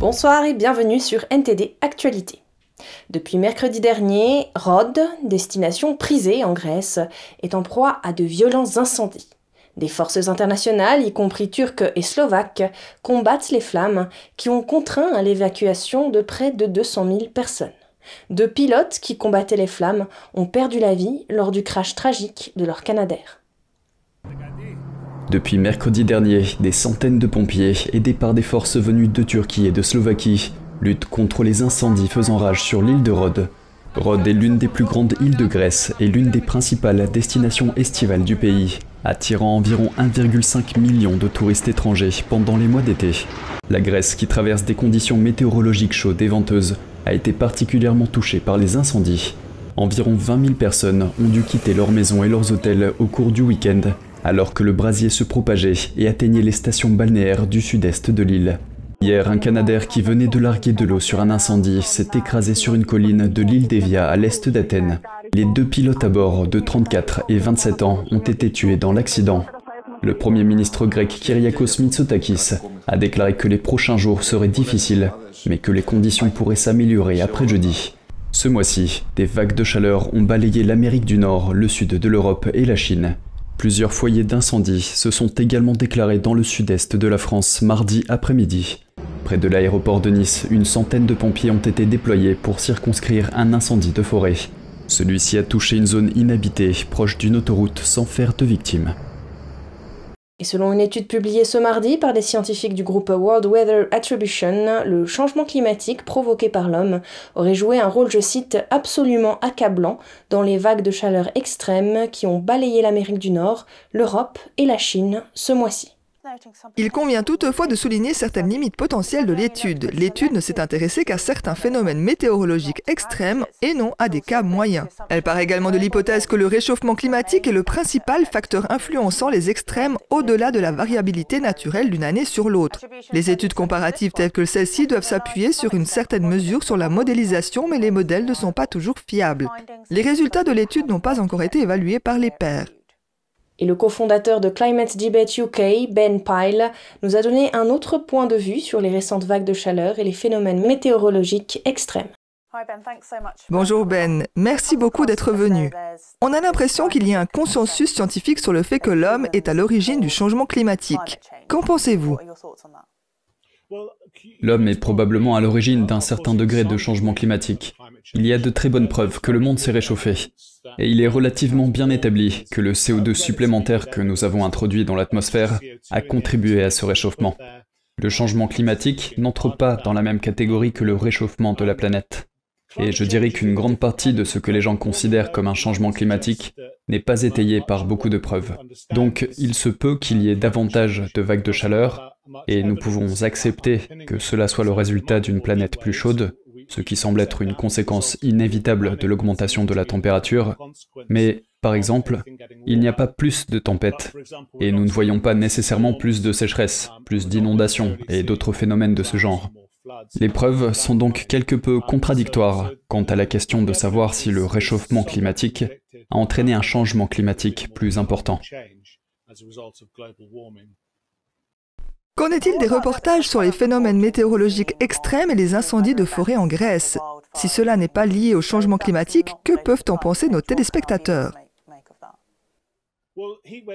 Bonsoir et bienvenue sur NTD Actualité. Depuis mercredi dernier, Rhodes, destination prisée en Grèce, est en proie à de violents incendies. Des forces internationales, y compris turques et slovaques, combattent les flammes qui ont contraint à l'évacuation de près de 200 000 personnes. Deux pilotes qui combattaient les flammes ont perdu la vie lors du crash tragique de leur Canadair. Depuis mercredi dernier, des centaines de pompiers, aidés par des forces venues de Turquie et de Slovaquie, luttent contre les incendies faisant rage sur l'île de Rhodes. Rhodes est l'une des plus grandes îles de Grèce et l'une des principales destinations estivales du pays, attirant environ 1,5 million de touristes étrangers pendant les mois d'été. La Grèce, qui traverse des conditions météorologiques chaudes et venteuses, a été particulièrement touchée par les incendies. Environ 20 000 personnes ont dû quitter leurs maisons et leurs hôtels au cours du week-end alors que le brasier se propageait et atteignait les stations balnéaires du sud-est de l'île. Hier, un Canadair qui venait de larguer de l'eau sur un incendie s'est écrasé sur une colline de l'île d'Evia à l'est d'Athènes. Les deux pilotes à bord de 34 et 27 ans ont été tués dans l'accident. Le Premier ministre grec Kyriakos Mitsotakis a déclaré que les prochains jours seraient difficiles, mais que les conditions pourraient s'améliorer après jeudi. Ce mois-ci, des vagues de chaleur ont balayé l'Amérique du Nord, le sud de l'Europe et la Chine. Plusieurs foyers d'incendie se sont également déclarés dans le sud-est de la France mardi après-midi. Près de l'aéroport de Nice, une centaine de pompiers ont été déployés pour circonscrire un incendie de forêt. Celui-ci a touché une zone inhabitée proche d'une autoroute sans faire de victimes. Et selon une étude publiée ce mardi par des scientifiques du groupe World Weather Attribution, le changement climatique provoqué par l'homme aurait joué un rôle, je cite, absolument accablant dans les vagues de chaleur extrêmes qui ont balayé l'Amérique du Nord, l'Europe et la Chine ce mois-ci. Il convient toutefois de souligner certaines limites potentielles de l'étude. L'étude ne s'est intéressée qu'à certains phénomènes météorologiques extrêmes et non à des cas moyens. Elle part également de l'hypothèse que le réchauffement climatique est le principal facteur influençant les extrêmes au-delà de la variabilité naturelle d'une année sur l'autre. Les études comparatives telles que celles-ci doivent s'appuyer sur une certaine mesure sur la modélisation, mais les modèles ne sont pas toujours fiables. Les résultats de l'étude n'ont pas encore été évalués par les pairs. Et le cofondateur de Climate Debate UK, Ben Pyle, nous a donné un autre point de vue sur les récentes vagues de chaleur et les phénomènes météorologiques extrêmes. Bonjour Ben, merci beaucoup d'être venu. On a l'impression qu'il y a un consensus scientifique sur le fait que l'homme est à l'origine du changement climatique. Qu'en pensez-vous? L'homme est probablement à l'origine d'un certain degré de changement climatique. Il y a de très bonnes preuves que le monde s'est réchauffé. Et il est relativement bien établi que le CO2 supplémentaire que nous avons introduit dans l'atmosphère a contribué à ce réchauffement. Le changement climatique n'entre pas dans la même catégorie que le réchauffement de la planète. Et je dirais qu'une grande partie de ce que les gens considèrent comme un changement climatique n'est pas étayé par beaucoup de preuves. Donc il se peut qu'il y ait davantage de vagues de chaleur, et nous pouvons accepter que cela soit le résultat d'une planète plus chaude, ce qui semble être une conséquence inévitable de l'augmentation de la température, mais par exemple, il n'y a pas plus de tempêtes, et nous ne voyons pas nécessairement plus de sécheresse, plus d'inondations et d'autres phénomènes de ce genre. Les preuves sont donc quelque peu contradictoires quant à la question de savoir si le réchauffement climatique a entraîné un changement climatique plus important. Qu'en est-il des reportages sur les phénomènes météorologiques extrêmes et les incendies de forêt en Grèce? Si cela n'est pas lié au changement climatique, que peuvent en penser nos téléspectateurs?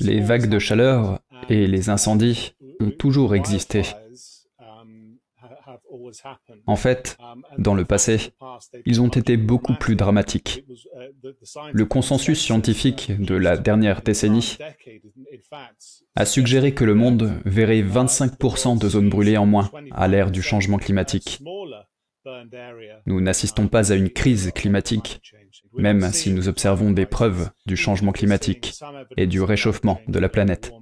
Les vagues de chaleur et les incendies ont toujours existé. En fait, dans le passé, ils ont été beaucoup plus dramatiques. Le consensus scientifique de la dernière décennie a suggéré que le monde verrait 25% de zones brûlées en moins à l'ère du changement climatique. Nous n'assistons pas à une crise climatique, même si nous observons des preuves du changement climatique et du réchauffement de la planète.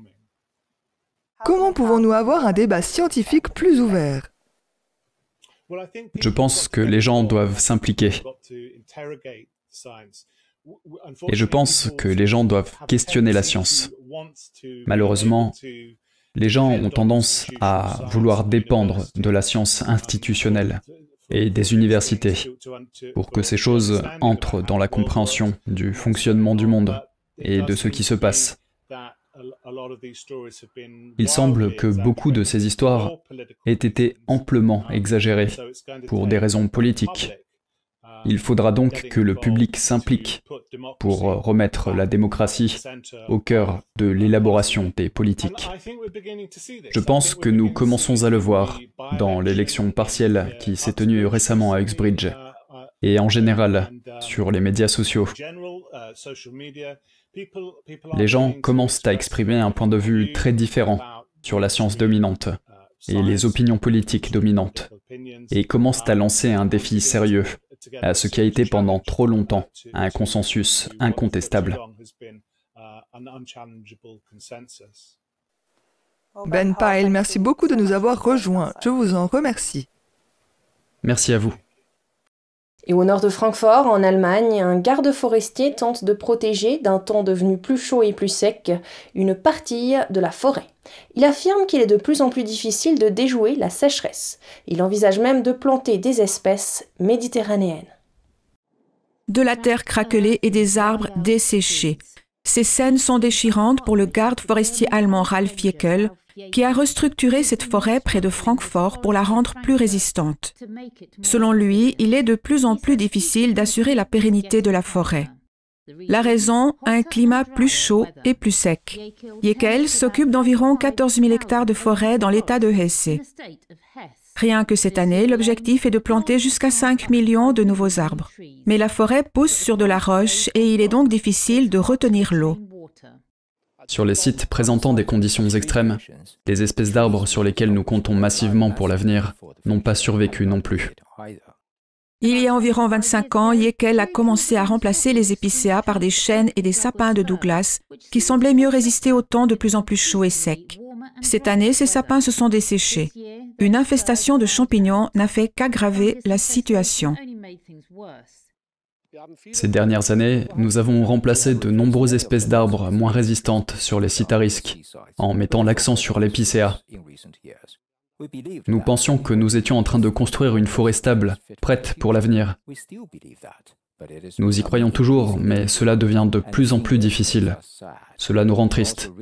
Comment pouvons-nous avoir un débat scientifique plus ouvert? Je pense que les gens doivent s'impliquer. Et je pense que les gens doivent questionner la science. Malheureusement, les gens ont tendance à vouloir dépendre de la science institutionnelle et des universités pour que ces choses entrent dans la compréhension du fonctionnement du monde et de ce qui se passe. Il semble que beaucoup de ces histoires aient été amplement exagérées pour des raisons politiques. Il faudra donc que le public s'implique pour remettre la démocratie au cœur de l'élaboration des politiques. Je pense que nous commençons à le voir dans l'élection partielle qui s'est tenue récemment à Uxbridge et en général sur les médias sociaux. Les gens commencent à exprimer un point de vue très différent sur la science dominante et les opinions politiques dominantes, et commencent à lancer un défi sérieux à ce qui a été pendant trop longtemps un consensus incontestable. Ben Pyle, merci beaucoup de nous avoir rejoints. Je vous en remercie. Merci à vous. Et au nord de Francfort, en Allemagne, un garde forestier tente de protéger, d'un temps devenu plus chaud et plus sec, une partie de la forêt. Il affirme qu'il est de plus en plus difficile de déjouer la sécheresse. Il envisage même de planter des espèces méditerranéennes. De la terre craquelée et des arbres desséchés. Ces scènes sont déchirantes pour le garde forestier allemand Ralf Jekyll, qui a restructuré cette forêt près de Francfort pour la rendre plus résistante. Selon lui, il est de plus en plus difficile d'assurer la pérennité de la forêt. La raison, un climat plus chaud et plus sec. Jekyll s'occupe d'environ 14 000 hectares de forêt dans l'état de Hesse. Rien que cette année, l'objectif est de planter jusqu'à 5 millions de nouveaux arbres. Mais la forêt pousse sur de la roche et il est donc difficile de retenir l'eau. Sur les sites présentant des conditions extrêmes, les espèces d'arbres sur lesquelles nous comptons massivement pour l'avenir n'ont pas survécu non plus. Il y a environ 25 ans, Yekel a commencé à remplacer les épicéas par des chênes et des sapins de Douglas qui semblaient mieux résister au temps de plus en plus chaud et sec. Cette année, ces sapins se sont desséchés. Une infestation de champignons n'a fait qu'aggraver la situation. Ces dernières années, nous avons remplacé de nombreuses espèces d'arbres moins résistantes sur les sites à risque, en mettant l'accent sur l'épicéa. Nous pensions que nous étions en train de construire une forêt stable, prête pour l'avenir. Nous y croyons toujours, mais cela devient de plus en plus difficile. Cela nous rend tristes.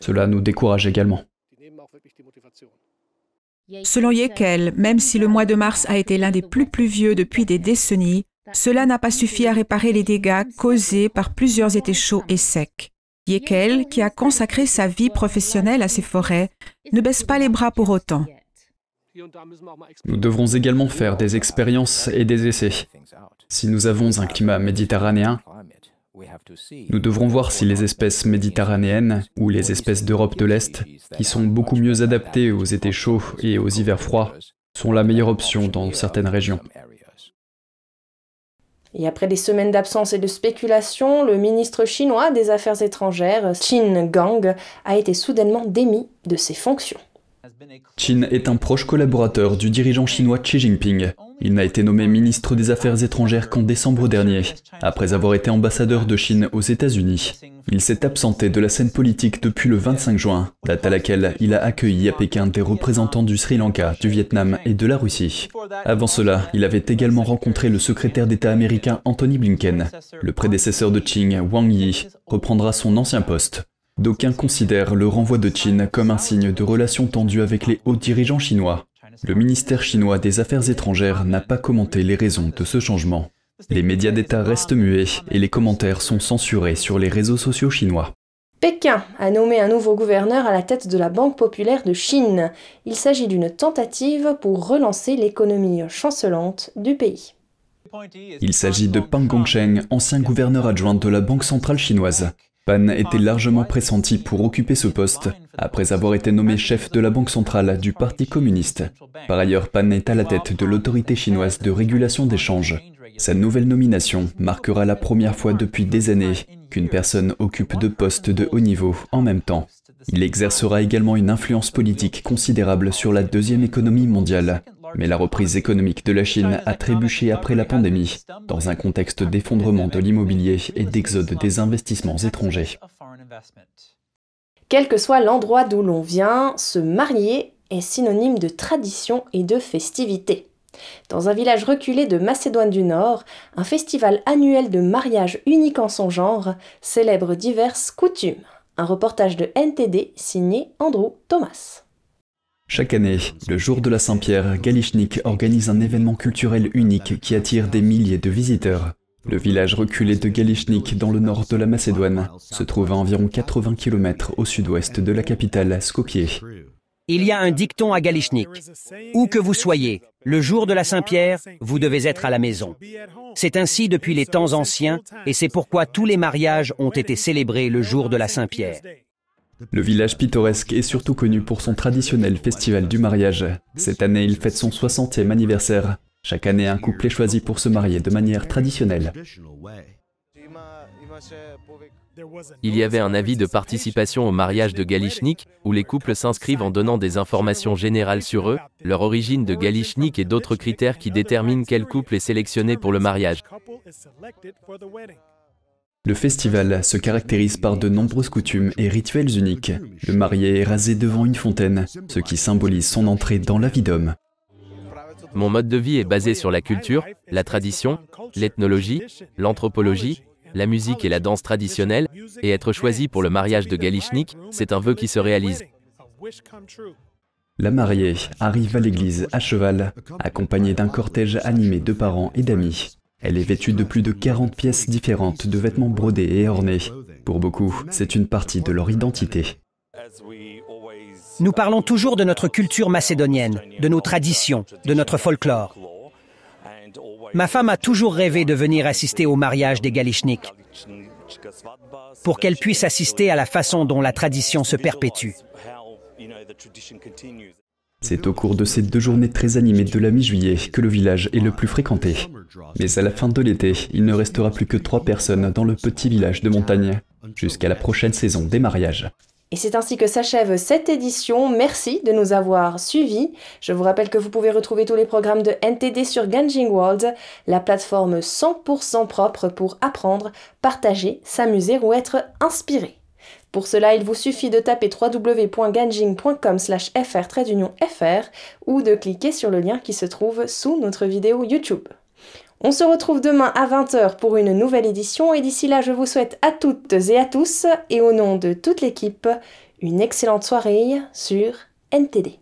Cela nous décourage également. Selon Yekel, même si le mois de mars a été l'un des plus pluvieux depuis des décennies, cela n'a pas suffi à réparer les dégâts causés par plusieurs étés chauds et secs. Yekel, qui a consacré sa vie professionnelle à ces forêts, ne baisse pas les bras pour autant. Nous devrons également faire des expériences et des essais. Si nous avons un climat méditerranéen, nous devrons voir si les espèces méditerranéennes ou les espèces d'Europe de l'Est, qui sont beaucoup mieux adaptées aux étés chauds et aux hivers froids, sont la meilleure option dans certaines régions. Et après des semaines d'absence et de spéculation, le ministre chinois des Affaires étrangères, Qin Gang, a été soudainement démis de ses fonctions. Qin est un proche collaborateur du dirigeant chinois Xi Jinping. Il n'a été nommé ministre des Affaires étrangères qu'en décembre dernier, après avoir été ambassadeur de Chine aux États-Unis. Il s'est absenté de la scène politique depuis le 25 juin, date à laquelle il a accueilli à Pékin des représentants du Sri Lanka, du Vietnam et de la Russie. Avant cela, il avait également rencontré le secrétaire d'État américain Anthony Blinken. Le prédécesseur de Qing, Wang Yi, reprendra son ancien poste. D'aucuns considèrent le renvoi de Qin comme un signe de relations tendues avec les hauts dirigeants chinois. Le ministère chinois des Affaires étrangères n'a pas commenté les raisons de ce changement. Les médias d'État restent muets et les commentaires sont censurés sur les réseaux sociaux chinois. Pékin a nommé un nouveau gouverneur à la tête de la Banque populaire de Chine. Il s'agit d'une tentative pour relancer l'économie chancelante du pays. Il s'agit de Pang Gongsheng, ancien gouverneur adjoint de la Banque centrale chinoise. Pan était largement pressenti pour occuper ce poste, après avoir été nommé chef de la Banque centrale du Parti communiste. Par ailleurs, Pan est à la tête de l'autorité chinoise de régulation des changes. Sa nouvelle nomination marquera la première fois depuis des années qu'une personne occupe deux postes de haut niveau en même temps. Il exercera également une influence politique considérable sur la deuxième économie mondiale, mais la reprise économique de la Chine a trébuché après la pandémie, dans un contexte d'effondrement de l'immobilier et d'exode des investissements étrangers. Quel que soit l'endroit d'où l'on vient, se marier est synonyme de tradition et de festivité. Dans un village reculé de Macédoine du Nord, un festival annuel de mariage unique en son genre célèbre diverses coutumes. Un reportage de NTD signé Andrew Thomas. Chaque année, le jour de la Saint-Pierre, Galichnik organise un événement culturel unique qui attire des milliers de visiteurs. Le village reculé de Galichnik, dans le nord de la Macédoine, se trouve à environ 80 km au sud-ouest de la capitale, Skopje. Il y a un dicton à Galichnik. Où que vous soyez, le jour de la Saint-Pierre, vous devez être à la maison. C'est ainsi depuis les temps anciens et c'est pourquoi tous les mariages ont été célébrés le jour de la Saint-Pierre. Le village pittoresque est surtout connu pour son traditionnel festival du mariage. Cette année, il fête son 60e anniversaire. Chaque année, un couple est choisi pour se marier de manière traditionnelle. Il y avait un avis de participation au mariage de Galichnik, où les couples s'inscrivent en donnant des informations générales sur eux, leur origine de Galichnik et d'autres critères qui déterminent quel couple est sélectionné pour le mariage. Le festival se caractérise par de nombreuses coutumes et rituels uniques. Le marié est rasé devant une fontaine, ce qui symbolise son entrée dans la vie d'homme. Mon mode de vie est basé sur la culture, la tradition, l'ethnologie, l'anthropologie, la musique et la danse traditionnelle, et être choisi pour le mariage de Galichnik, c'est un vœu qui se réalise. La mariée arrive à l'église à cheval, accompagnée d'un cortège animé de parents et d'amis. Elle est vêtue de plus de 40 pièces différentes de vêtements brodés et ornés. Pour beaucoup, c'est une partie de leur identité. Nous parlons toujours de notre culture macédonienne, de nos traditions, de notre folklore. Ma femme a toujours rêvé de venir assister au mariage des Galichnik, pour qu'elle puisse assister à la façon dont la tradition se perpétue. C'est au cours de ces deux journées très animées de la mi-juillet que le village est le plus fréquenté. Mais à la fin de l'été, il ne restera plus que trois personnes dans le petit village de montagne, jusqu'à la prochaine saison des mariages. Et c'est ainsi que s'achève cette édition. Merci de nous avoir suivis. Je vous rappelle que vous pouvez retrouver tous les programmes de NTD sur Ganjing World, la plateforme 100% propre pour apprendre, partager, s'amuser ou être inspiré. Pour cela, il vous suffit de taper www.ganjing.com fr ou de cliquer sur le lien qui se trouve sous notre vidéo YouTube. On se retrouve demain à 20h pour une nouvelle édition et d'ici là, je vous souhaite à toutes et à tous et au nom de toute l'équipe, une excellente soirée sur NTD.